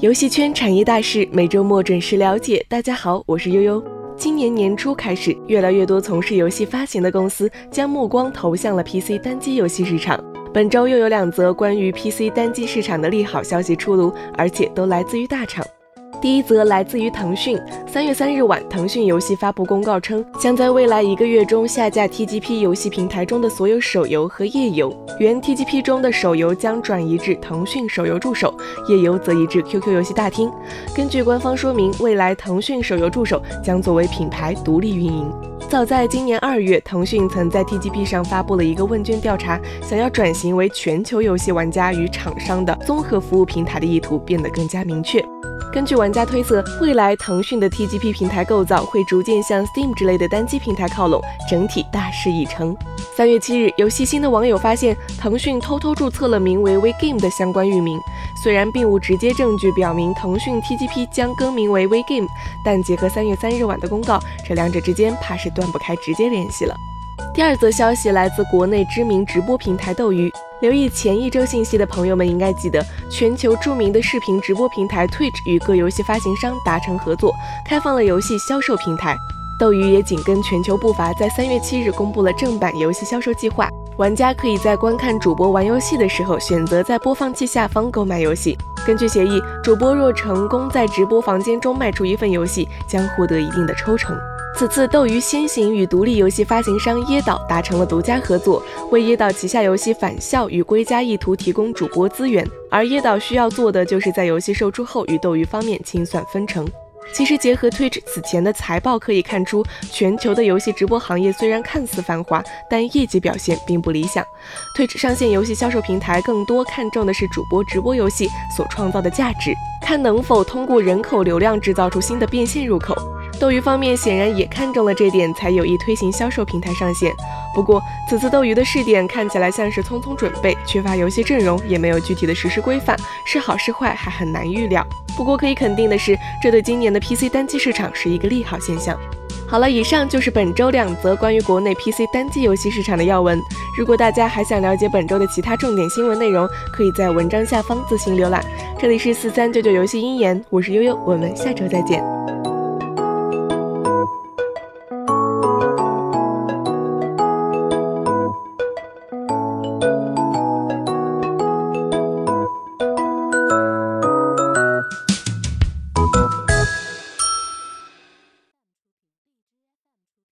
游戏圈产业大事，每周末准时了解。大家好，我是悠悠。今年年初开始，越来越多从事游戏发行的公司将目光投向了 PC 单机游戏市场。本周又有两则关于 PC 单机市场的利好消息出炉，而且都来自于大厂。第一则来自于腾讯，三月三日晚，腾讯游戏发布公告称，将在未来一个月中下架 TGP 游戏平台中的所有手游和页游。原 TGP 中的手游将转移至腾讯手游助手，页游则移至 QQ 游戏大厅。根据官方说明，未来腾讯手游助手将作为品牌独立运营。早在今年二月，腾讯曾在 TGP 上发布了一个问卷调查，想要转型为全球游戏玩家与厂商的综合服务平台的意图变得更加明确。根据玩家推测，未来腾讯的 TGP 平台构造会逐渐向 Steam 之类的单机平台靠拢，整体大势已成。三月七日，有细心的网友发现，腾讯偷偷注册了名为 WeGame 的相关域名。虽然并无直接证据表明腾讯 TGP 将更名为 WeGame，但结合三月三日晚的公告，这两者之间怕是断不开直接联系了。第二则消息来自国内知名直播平台斗鱼。留意前一周信息的朋友们应该记得，全球著名的视频直播平台 Twitch 与各游戏发行商达成合作，开放了游戏销售平台。斗鱼也紧跟全球步伐，在三月七日公布了正版游戏销售计划。玩家可以在观看主播玩游戏的时候，选择在播放器下方购买游戏。根据协议，主播若成功在直播房间中卖出一份游戏，将获得一定的抽成。此次斗鱼先行与独立游戏发行商椰岛达成了独家合作，为椰岛旗下游戏《返校》与《归家意图》提供主播资源，而椰岛需要做的就是在游戏售出后与斗鱼方面清算分成。其实结合 Twitch 此前的财报可以看出，全球的游戏直播行业虽然看似繁华，但业绩表现并不理想。Twitch 上线游戏销售平台更多看重的是主播直播游戏所创造的价值，看能否通过人口流量制造出新的变现入口。斗鱼方面显然也看中了这点，才有意推行销售平台上线。不过，此次斗鱼的试点看起来像是匆匆准备，缺乏游戏阵容，也没有具体的实施规范，是好是坏还很难预料。不过可以肯定的是，这对今年的 PC 单机市场是一个利好现象。好了，以上就是本周两则关于国内 PC 单机游戏市场的要闻。如果大家还想了解本周的其他重点新闻内容，可以在文章下方自行浏览。这里是四三九九游戏鹰眼，我是悠悠，我们下周再见。